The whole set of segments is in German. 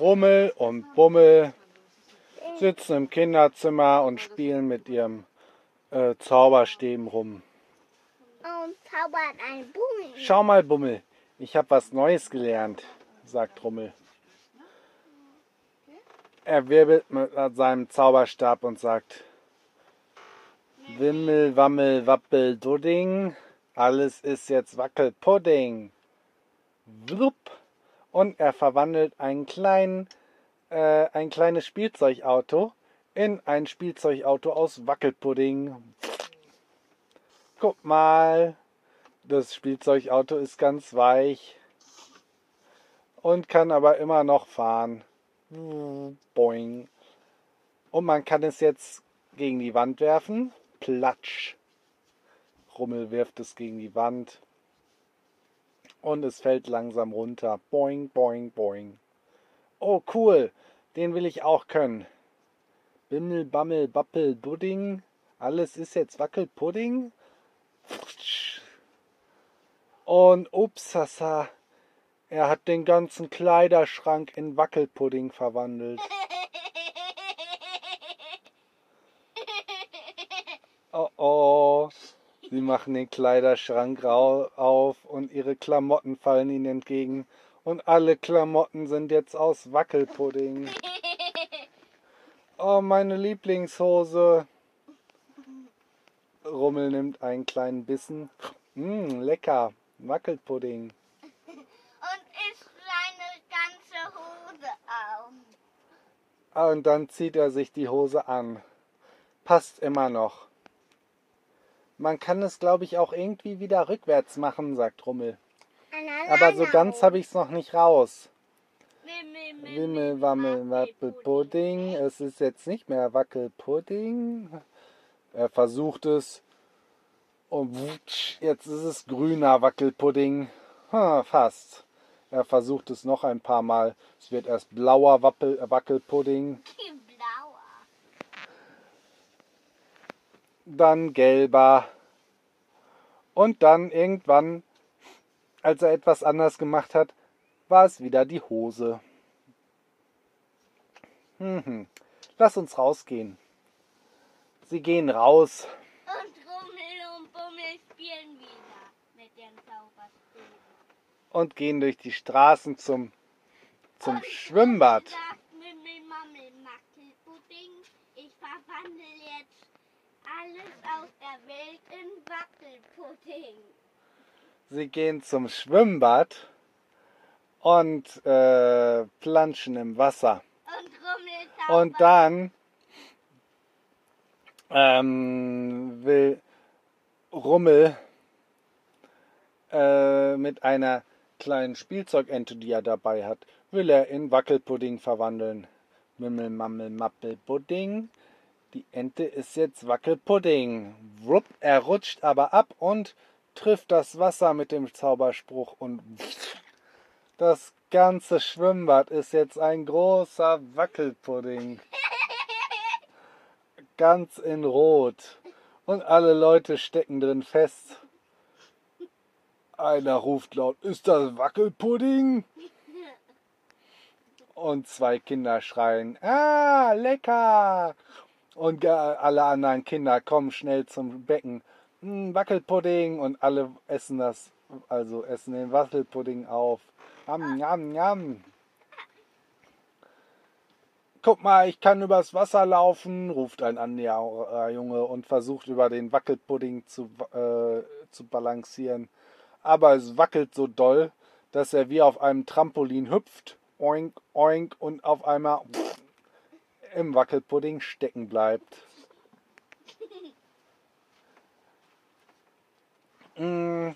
Rummel und Bummel sitzen im Kinderzimmer und spielen mit ihrem äh, Zauberstäben rum. Und zaubert ein Bummel. Schau mal, Bummel, ich habe was Neues gelernt, sagt Rummel. Er wirbelt mit seinem Zauberstab und sagt, Wimmel, Wammel, Wappel, Dudding, alles ist jetzt Wackelpudding. Wupp. Und er verwandelt einen kleinen, äh, ein kleines Spielzeugauto in ein Spielzeugauto aus Wackelpudding. Guck mal, das Spielzeugauto ist ganz weich und kann aber immer noch fahren. Boing. Und man kann es jetzt gegen die Wand werfen. Platsch. Rummel wirft es gegen die Wand. Und es fällt langsam runter. Boing, boing, boing. Oh, cool. Den will ich auch können. Bimmel, Bammel, Bappel, Budding. Alles ist jetzt Wackelpudding. Und upsasa. Er hat den ganzen Kleiderschrank in Wackelpudding verwandelt. Oh oh. Sie machen den Kleiderschrank auf und ihre Klamotten fallen ihnen entgegen. Und alle Klamotten sind jetzt aus Wackelpudding. Oh, meine Lieblingshose. Rummel nimmt einen kleinen Bissen. Mmm, lecker. Wackelpudding. Und isst seine ganze Hose auf. Ah, Und dann zieht er sich die Hose an. Passt immer noch. Man kann es, glaube ich, auch irgendwie wieder rückwärts machen, sagt Rummel. Aber so ganz habe ich es noch nicht raus. Wimmel, Wammel, Wackelpudding. Es ist jetzt nicht mehr Wackelpudding. Er versucht es. Und wutsch, jetzt ist es grüner Wackelpudding. Ha, fast. Er versucht es noch ein paar Mal. Es wird erst blauer Wappel, Wackelpudding, Blauer. Dann gelber. Und dann irgendwann, als er etwas anders gemacht hat, war es wieder die Hose. Mhm. Lass uns rausgehen. Sie gehen raus. Und Rummel und Bummel spielen wieder mit den Zauberstäben. und gehen durch die Straßen zum, zum Schwimmbad. Sagt Mimmel, Mammel, Wackelpudding. Ich verwandle alles aus der Welt in Wackelpudding. Sie gehen zum Schwimmbad und äh, planschen im Wasser. Und. Und dann ähm, will Rummel äh, mit einer kleinen Spielzeugente, die er dabei hat, will er in Wackelpudding verwandeln. Mimmel, Mammel, Mappel, Pudding. Die Ente ist jetzt Wackelpudding. Wupp, er rutscht aber ab und trifft das Wasser mit dem Zauberspruch und das ganze Schwimmbad ist jetzt ein großer Wackelpudding. Ganz in Rot. Und alle Leute stecken drin fest. Einer ruft laut, ist das Wackelpudding? Und zwei Kinder schreien, ah, lecker! Und alle anderen Kinder kommen schnell zum Becken. "Hm, Wackelpudding und alle essen das, also essen den Wackelpudding auf. Yam, yam, yam. Guck mal, ich kann übers Wasser laufen, ruft ein anderer Junge und versucht über den Wackelpudding zu, äh, zu balancieren. Aber es wackelt so doll, dass er wie auf einem Trampolin hüpft, oink, oink und auf einmal im Wackelpudding stecken bleibt. Mm,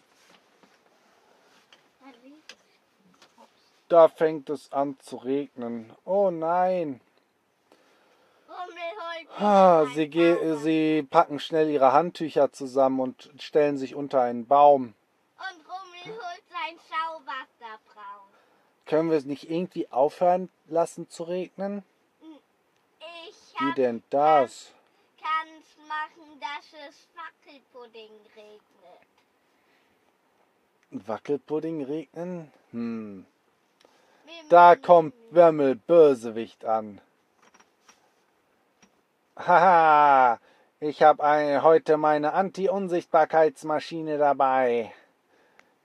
Da fängt es an zu regnen. Oh nein. Sie, sie packen schnell ihre Handtücher zusammen und stellen sich unter einen Baum. Und Rummel holt sein Schauwasser raus. Können wir es nicht irgendwie aufhören lassen zu regnen? Wie denn das? kann's machen, dass es Wackelpudding regnet. Wackelpudding regnen? Hm. Da kommt. Bömmel Bösewicht an. Haha, ich habe heute meine Anti-Unsichtbarkeitsmaschine dabei.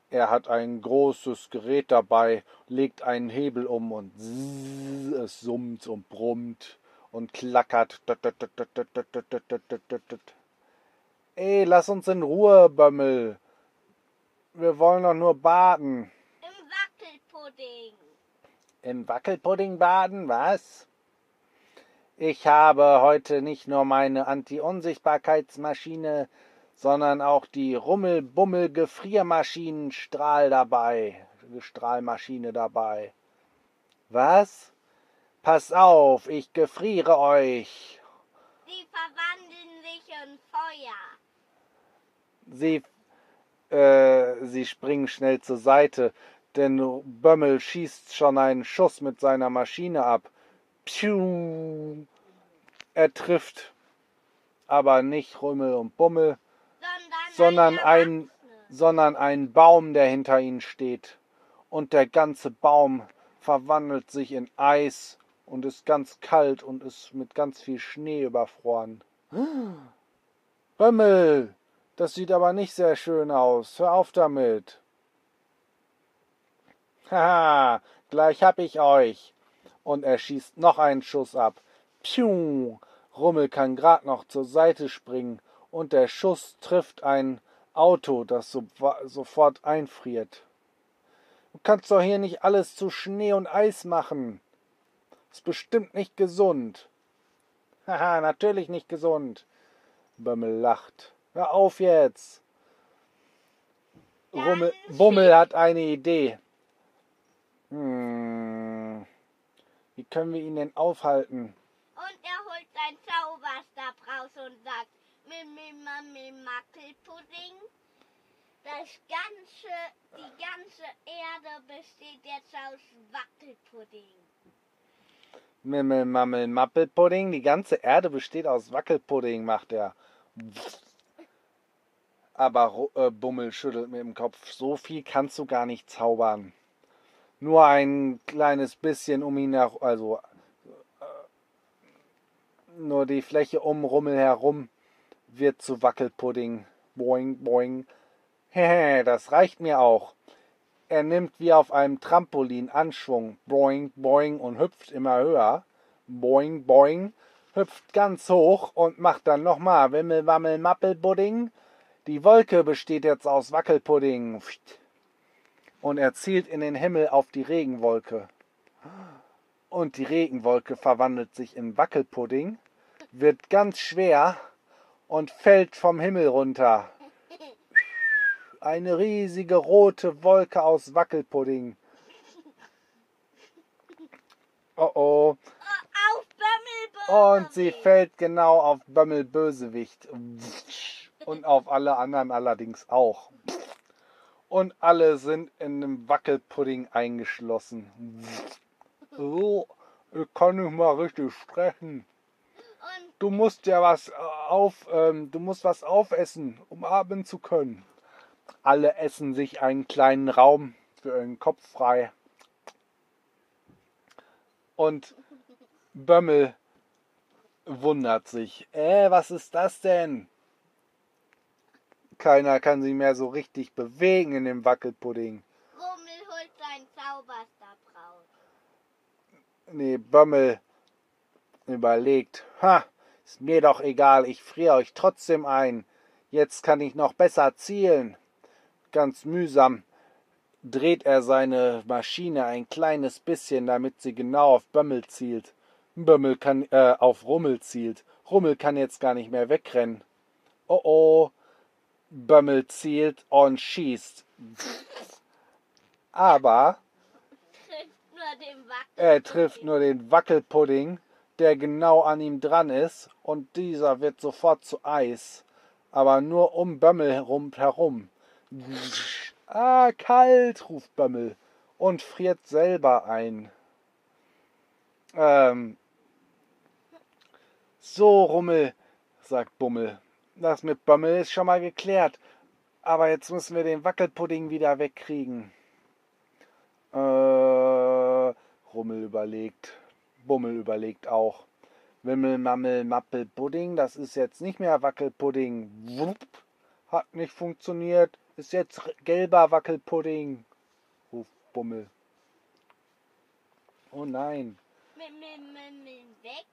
Er hat ein großes Gerät dabei, legt einen Hebel um und zzz, es summt und brummt und klackert. Ey, lass uns in Ruhe, Bömmel. Wir wollen doch nur baden. Im Wackelpudding. Im Wackelpudding baden, was? Ich habe heute nicht nur meine Anti-Unsichtbarkeitsmaschine, sondern auch die Rummel-Bummel-Gefriermaschinenstrahl dabei. Strahlmaschine dabei. Was? Pass auf, ich gefriere euch. Sie verwandeln sich in Feuer. Sie, äh, sie springen schnell zur Seite, denn Bömmel schießt schon einen Schuss mit seiner Maschine ab. Pschuh. Er trifft aber nicht Rümmel und Bummel, Sondern, sondern ein ein, sondern ein Baum, der hinter ihnen steht. Und der ganze Baum verwandelt sich in Eis und ist ganz kalt und ist mit ganz viel Schnee überfroren. Bömmel, das sieht aber nicht sehr schön aus. Hör auf damit. Haha, gleich hab ich euch. Und er schießt noch einen Schuss ab. Pschuh, Rummel kann grad noch zur Seite springen und der Schuss trifft ein Auto, das so, sofort einfriert. Du kannst doch hier nicht alles zu Schnee und Eis machen. Ist bestimmt nicht gesund. Haha, natürlich nicht gesund. Bömmel lacht. Hör auf jetzt. Rummel, Bummel hat eine Idee. Hm. Wie können wir ihn denn aufhalten? Und er holt seinen Zauberstab raus und sagt, Mimimami Mackelpudding. Das ganze, die ganze Erde besteht jetzt aus Wackelpudding. Mimmel, Mammel, Mappelpudding. Die ganze Erde besteht aus Wackelpudding, macht er. Aber äh, Bummel schüttelt mit dem Kopf. So viel kannst du gar nicht zaubern. Nur ein kleines bisschen um ihn herum, also äh, nur die Fläche um Rummel herum wird zu Wackelpudding. Boing, boing. Hehe, das reicht mir auch. Er nimmt wie auf einem Trampolin Anschwung. Boing, boing und hüpft immer höher. Boing, boing. Hüpft ganz hoch und macht dann nochmal Wimmel, Wammel, Mappelpudding. Die Wolke besteht jetzt aus Wackelpudding. Und er zielt in den Himmel auf die Regenwolke. Und die Regenwolke verwandelt sich in Wackelpudding, wird ganz schwer und fällt vom Himmel runter. Eine riesige rote Wolke aus Wackelpudding. Oh oh. Und sie fällt genau auf Bömmel Bösewicht. Und auf alle anderen allerdings auch. Und alle sind in einem Wackelpudding eingeschlossen. Oh, ich kann nicht mal richtig sprechen. Du musst ja was äh, auf, ähm, du musst was aufessen, um atmen zu können. Alle essen sich einen kleinen Raum für ihren Kopf frei. Und Bömmel wundert sich. Äh, was ist das denn? Keiner kann sich mehr so richtig bewegen in dem Wackelpudding. Rummel holt seinen Zauberstab raus. Nee, Bömmel überlegt. Ha, ist mir doch egal, ich friere euch trotzdem ein. Jetzt kann ich noch besser zielen. Ganz mühsam dreht er seine Maschine ein kleines bisschen, damit sie genau auf Bömmel zielt. Bömmel kann, äh, auf Rummel zielt. Rummel kann jetzt gar nicht mehr wegrennen. Oh oh. Bömmel zielt und schießt. Aber er trifft nur den Wackelpudding, der genau an ihm dran ist, und dieser wird sofort zu Eis. Aber nur um Bömmel herum. Ah, kalt, ruft Bömmel und friert selber ein. Ähm, so, Rummel, sagt Bummel. Das mit Bömmel ist schon mal geklärt. Aber jetzt müssen wir den Wackelpudding wieder wegkriegen. Äh, Rummel überlegt. Bummel überlegt auch. Wimmel, Mammel, Mappel, Pudding, das ist jetzt nicht mehr Wackelpudding. Wupp, hat nicht funktioniert, ist jetzt gelber Wackelpudding, ruft Bummel. Oh nein. Weg.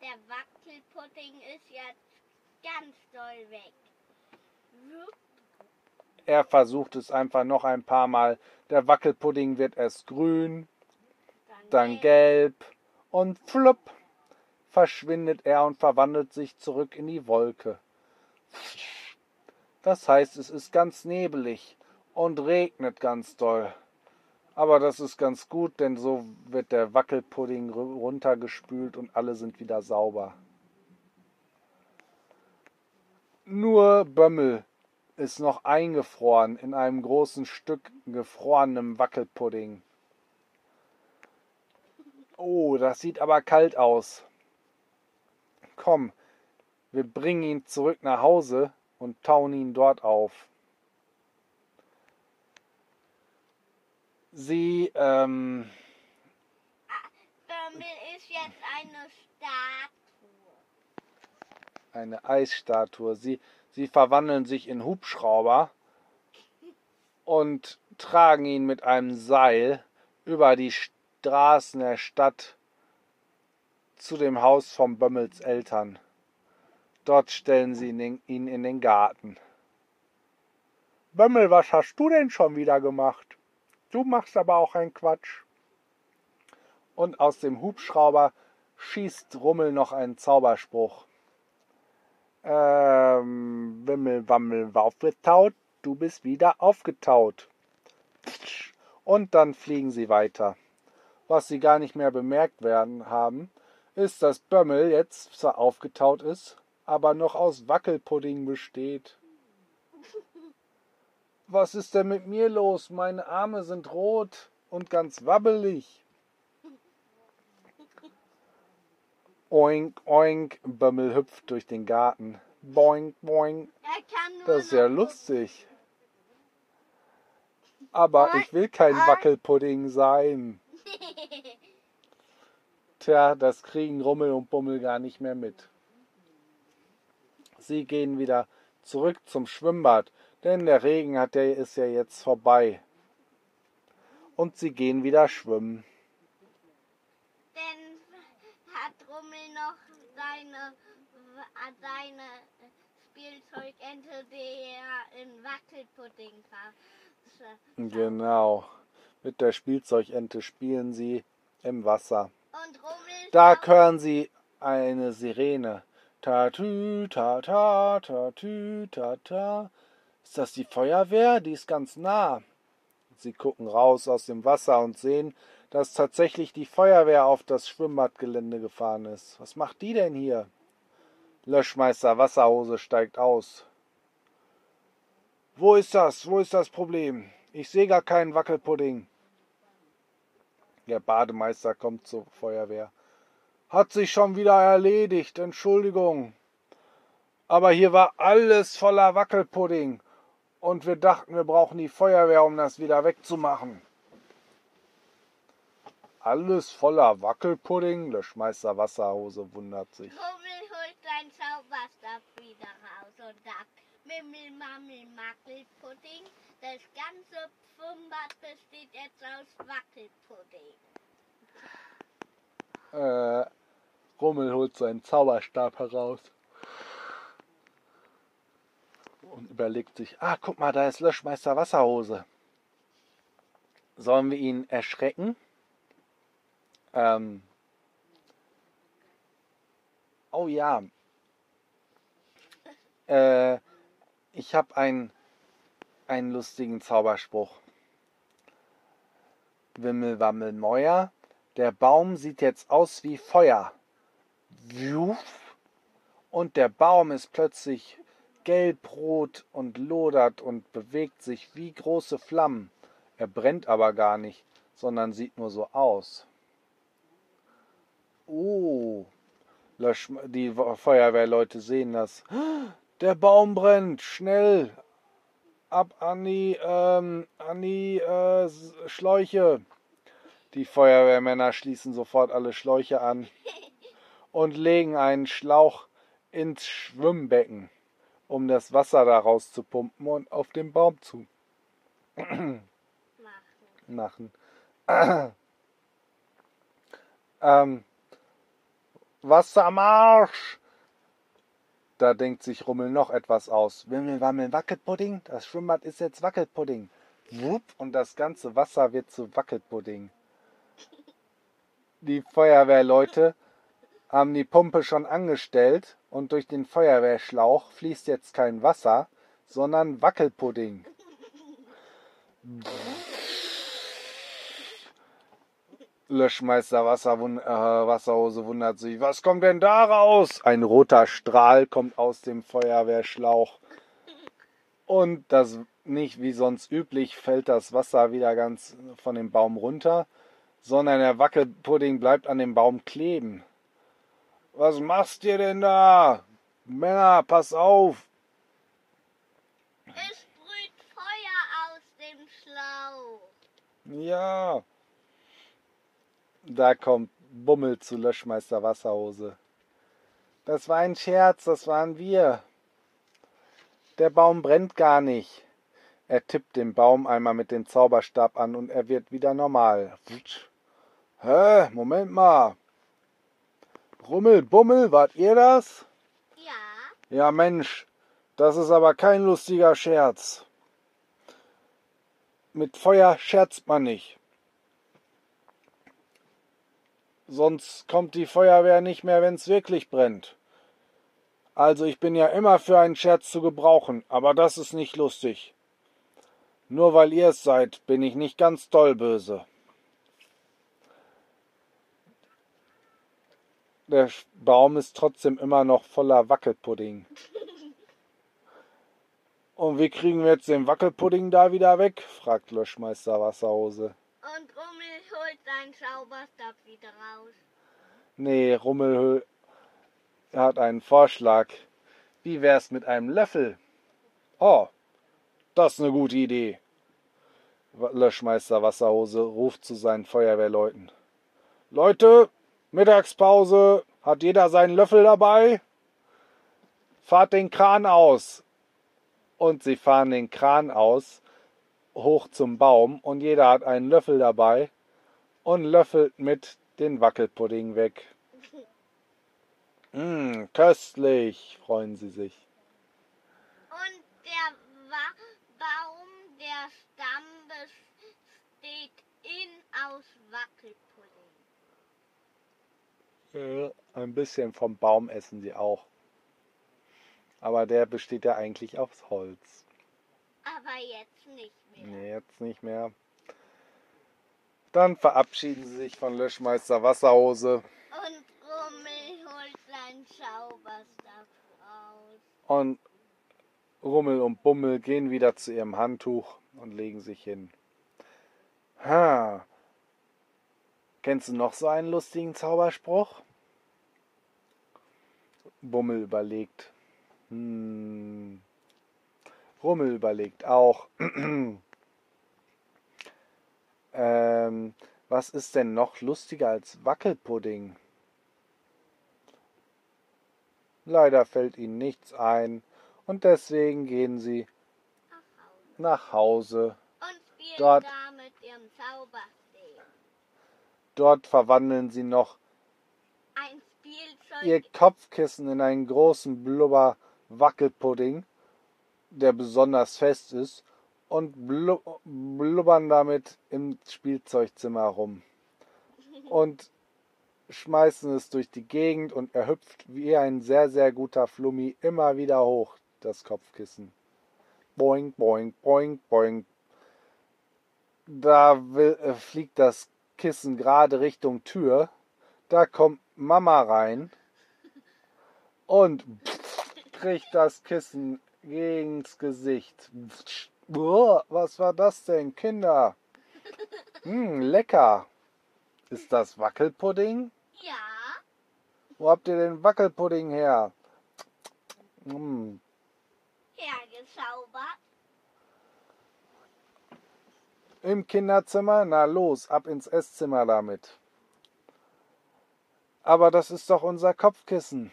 Der Wackelpudding ist jetzt ganz doll weg. Wupp. Er versucht es einfach noch ein paar Mal. Der Wackelpudding wird erst grün, dann gelb und flupp verschwindet er und verwandelt sich zurück in die Wolke. Das heißt, es ist ganz nebelig und regnet ganz doll. Aber das ist ganz gut, denn so wird der Wackelpudding runtergespült und alle sind wieder sauber. Nur Bömmel ist noch eingefroren in einem großen Stück gefrorenem Wackelpudding. Oh, das sieht aber kalt aus. Komm, wir bringen ihn zurück nach Hause und tauen ihn dort auf. Sie, ähm. Bömmel ist jetzt eine Statue. Eine Eisstatue. Sie, sie verwandeln sich in Hubschrauber und tragen ihn mit einem Seil über die Straßen der Stadt zu dem Haus von Bömmels Eltern. Dort stellen sie ihn in den Garten. Bömmel, was hast du denn schon wieder gemacht? Du machst aber auch einen Quatsch. Und aus dem Hubschrauber schießt Rummel noch einen Zauberspruch. Ähm, Wimmel, Wammel, aufgetaut, du bist wieder aufgetaut. Und dann fliegen sie weiter. Was sie gar nicht mehr bemerkt werden haben, ist, dass Bömmel jetzt zwar aufgetaut ist, aber noch aus Wackelpudding besteht. Was ist denn mit mir los? Meine Arme sind rot und ganz wabbelig. Oink, oink, Bömmel hüpft durch den Garten. Boink, boink. Das ist ja lustig. Aber ich will kein Wackelpudding sein. Tja, das kriegen Rummel und Bummel gar nicht mehr mit. Sie gehen wieder zurück zum Schwimmbad, denn der Regen hat der ist ja jetzt vorbei. Und sie gehen wieder schwimmen. Denn hat Rummel noch seine, seine Spielzeugente, die er in Wackelpudding hat. Genau. Mit der Spielzeugente spielen sie im Wasser. Da hören sie eine Sirene. Tatü, ta, ta, tatü, ta, ta. Ist das die Feuerwehr? Die ist ganz nah. Sie gucken raus aus dem Wasser und sehen, dass tatsächlich die Feuerwehr auf das Schwimmbadgelände gefahren ist. Was macht die denn hier? Löschmeister Wasserhose steigt aus. Wo ist das? Wo ist das Problem? Ich sehe gar keinen Wackelpudding. Der Bademeister kommt zur Feuerwehr. Hat sich schon wieder erledigt, Entschuldigung. Aber hier war alles voller Wackelpudding. Und wir dachten, wir brauchen die Feuerwehr, um das wieder wegzumachen. Alles voller Wackelpudding? Löschmeister Wasserhose wundert sich. Hummel holt sein Zauberstab wieder raus und sagt, Mimmel, Mammel, Mackelpudding. Das ganze Pfumbad besteht jetzt aus Wackelpudding. Äh, Rummel holt seinen Zauberstab heraus und überlegt sich, ah, guck mal, da ist Löschmeister Wasserhose. Sollen wir ihn erschrecken? Ähm, oh ja. Äh, ich habe einen, einen lustigen Zauberspruch. Wimmelwammel Mäuer, der Baum sieht jetzt aus wie Feuer. Und der Baum ist plötzlich gelbrot und lodert und bewegt sich wie große Flammen. Er brennt aber gar nicht, sondern sieht nur so aus. Oh, die Feuerwehrleute sehen das. Der Baum brennt, schnell, ab an die, ähm, an die äh, Schläuche. Die Feuerwehrmänner schließen sofort alle Schläuche an und legen einen Schlauch ins Schwimmbecken, um das Wasser daraus zu pumpen und auf den Baum zu Machen. ähm, Wasser am Arsch! Da denkt sich Rummel noch etwas aus. Wimmel, wammel, Wackelpudding. Das Schwimmbad ist jetzt Wackelpudding. Wupp, und das ganze Wasser wird zu Wackelpudding. Die Feuerwehrleute haben die Pumpe schon angestellt und durch den Feuerwehrschlauch fließt jetzt kein Wasser, sondern Wackelpudding. Löschmeister Wasserwun äh, Wasserhose wundert sich. Was kommt denn da raus? Ein roter Strahl kommt aus dem Feuerwehrschlauch. Und das nicht wie sonst üblich fällt das Wasser wieder ganz von dem Baum runter, sondern der Wackelpudding bleibt an dem Baum kleben. Was machst ihr denn da? Männer, pass auf! Es sprüht Feuer aus dem Schlauch. Ja. Da kommt Bummel zu Löschmeister Wasserhose. Das war ein Scherz, das waren wir. Der Baum brennt gar nicht. Er tippt den Baum einmal mit dem Zauberstab an und er wird wieder normal. Wutsch. Hä? Moment mal. Rummel, Bummel, wart ihr das? Ja, Ja, Mensch, das ist aber kein lustiger Scherz. Mit Feuer scherzt man nicht. Sonst kommt die Feuerwehr nicht mehr, wenn's wirklich brennt. Also ich bin ja immer für einen Scherz zu gebrauchen, aber das ist nicht lustig. Nur weil ihr es seid, bin ich nicht ganz doll böse. Der Baum ist trotzdem immer noch voller Wackelpudding. Und wie kriegen wir jetzt den Wackelpudding da wieder weg? fragt Löschmeister Wasserhose. und Rummel holt seinen Zauberstab wieder raus. Nee, Rummel hat einen Vorschlag. Wie wär's mit einem Löffel? Oh, das ist eine gute Idee. Löschmeister Wasserhose ruft zu seinen Feuerwehrleuten. Leute, Mittagspause. Hat jeder seinen Löffel dabei? Fahrt den Kran aus. Und sie fahren den Kran aus, hoch zum Baum, und jeder hat einen Löffel dabei und löffelt mit den Wackelpudding weg. Mmm, köstlich, freuen sie sich. Und der Wa Baum, der Stamm besteht in aus Wackelpudding. Ein bisschen vom Baum essen sie auch. Aber der besteht ja eigentlich aus Holz. Aber jetzt nicht mehr. Nee, jetzt nicht mehr. Dann verabschieden sie sich von Löschmeister Wasserhose Und Rummel holt seinen Zauberstab raus. und Rummel und Bummel gehen wieder zu ihrem Handtuch und legen sich hin. Ha. Kennst du noch so einen lustigen Zauberspruch? Bummel überlegt. Hm. Rummel überlegt auch. ähm, was ist denn noch lustiger als Wackelpudding? Leider fällt ihnen nichts ein und deswegen gehen sie Nach Hause. nach Hause. Und spielen Dort- da mit ihrem Zauberstab. Dort verwandeln sie noch ihr Kopfkissen in einen großen Blubber Wackelpudding, der besonders fest ist, und blu blubbern damit im Spielzeugzimmer rum. Und schmeißen es durch die Gegend und er hüpft wie ein sehr, sehr guter Flummi immer wieder hoch, das Kopfkissen. Boing, boing, boing, boing. Da will, äh, fliegt das Kissen gerade Richtung Tür. Da kommt Mama rein und kriegt das Kissen gegens Gesicht. Was war das denn, Kinder? Hm, lecker. Ist das Wackelpudding? Ja, Wo habt ihr den Wackelpudding her? Hm, hergezaubert. Im Kinderzimmer? Na los, ab ins Esszimmer damit. Aber das ist doch unser Kopfkissen.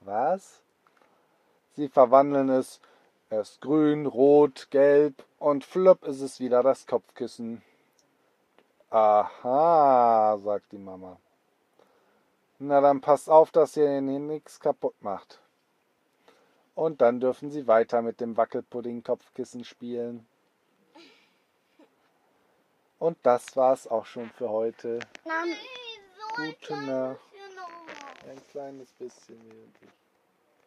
Was? Sie verwandeln es erst grün, rot, gelb und flupp ist es wieder das Kopfkissen. Aha, sagt die Mama. Na dann passt auf, dass ihr nichts kaputt macht. Und dann dürfen sie weiter mit dem Wackelpudding-Kopfkissen spielen. Und das war's auch schon für heute. Nein, so ein Gute kleines Nacht. Ein kleines bisschen wirklich.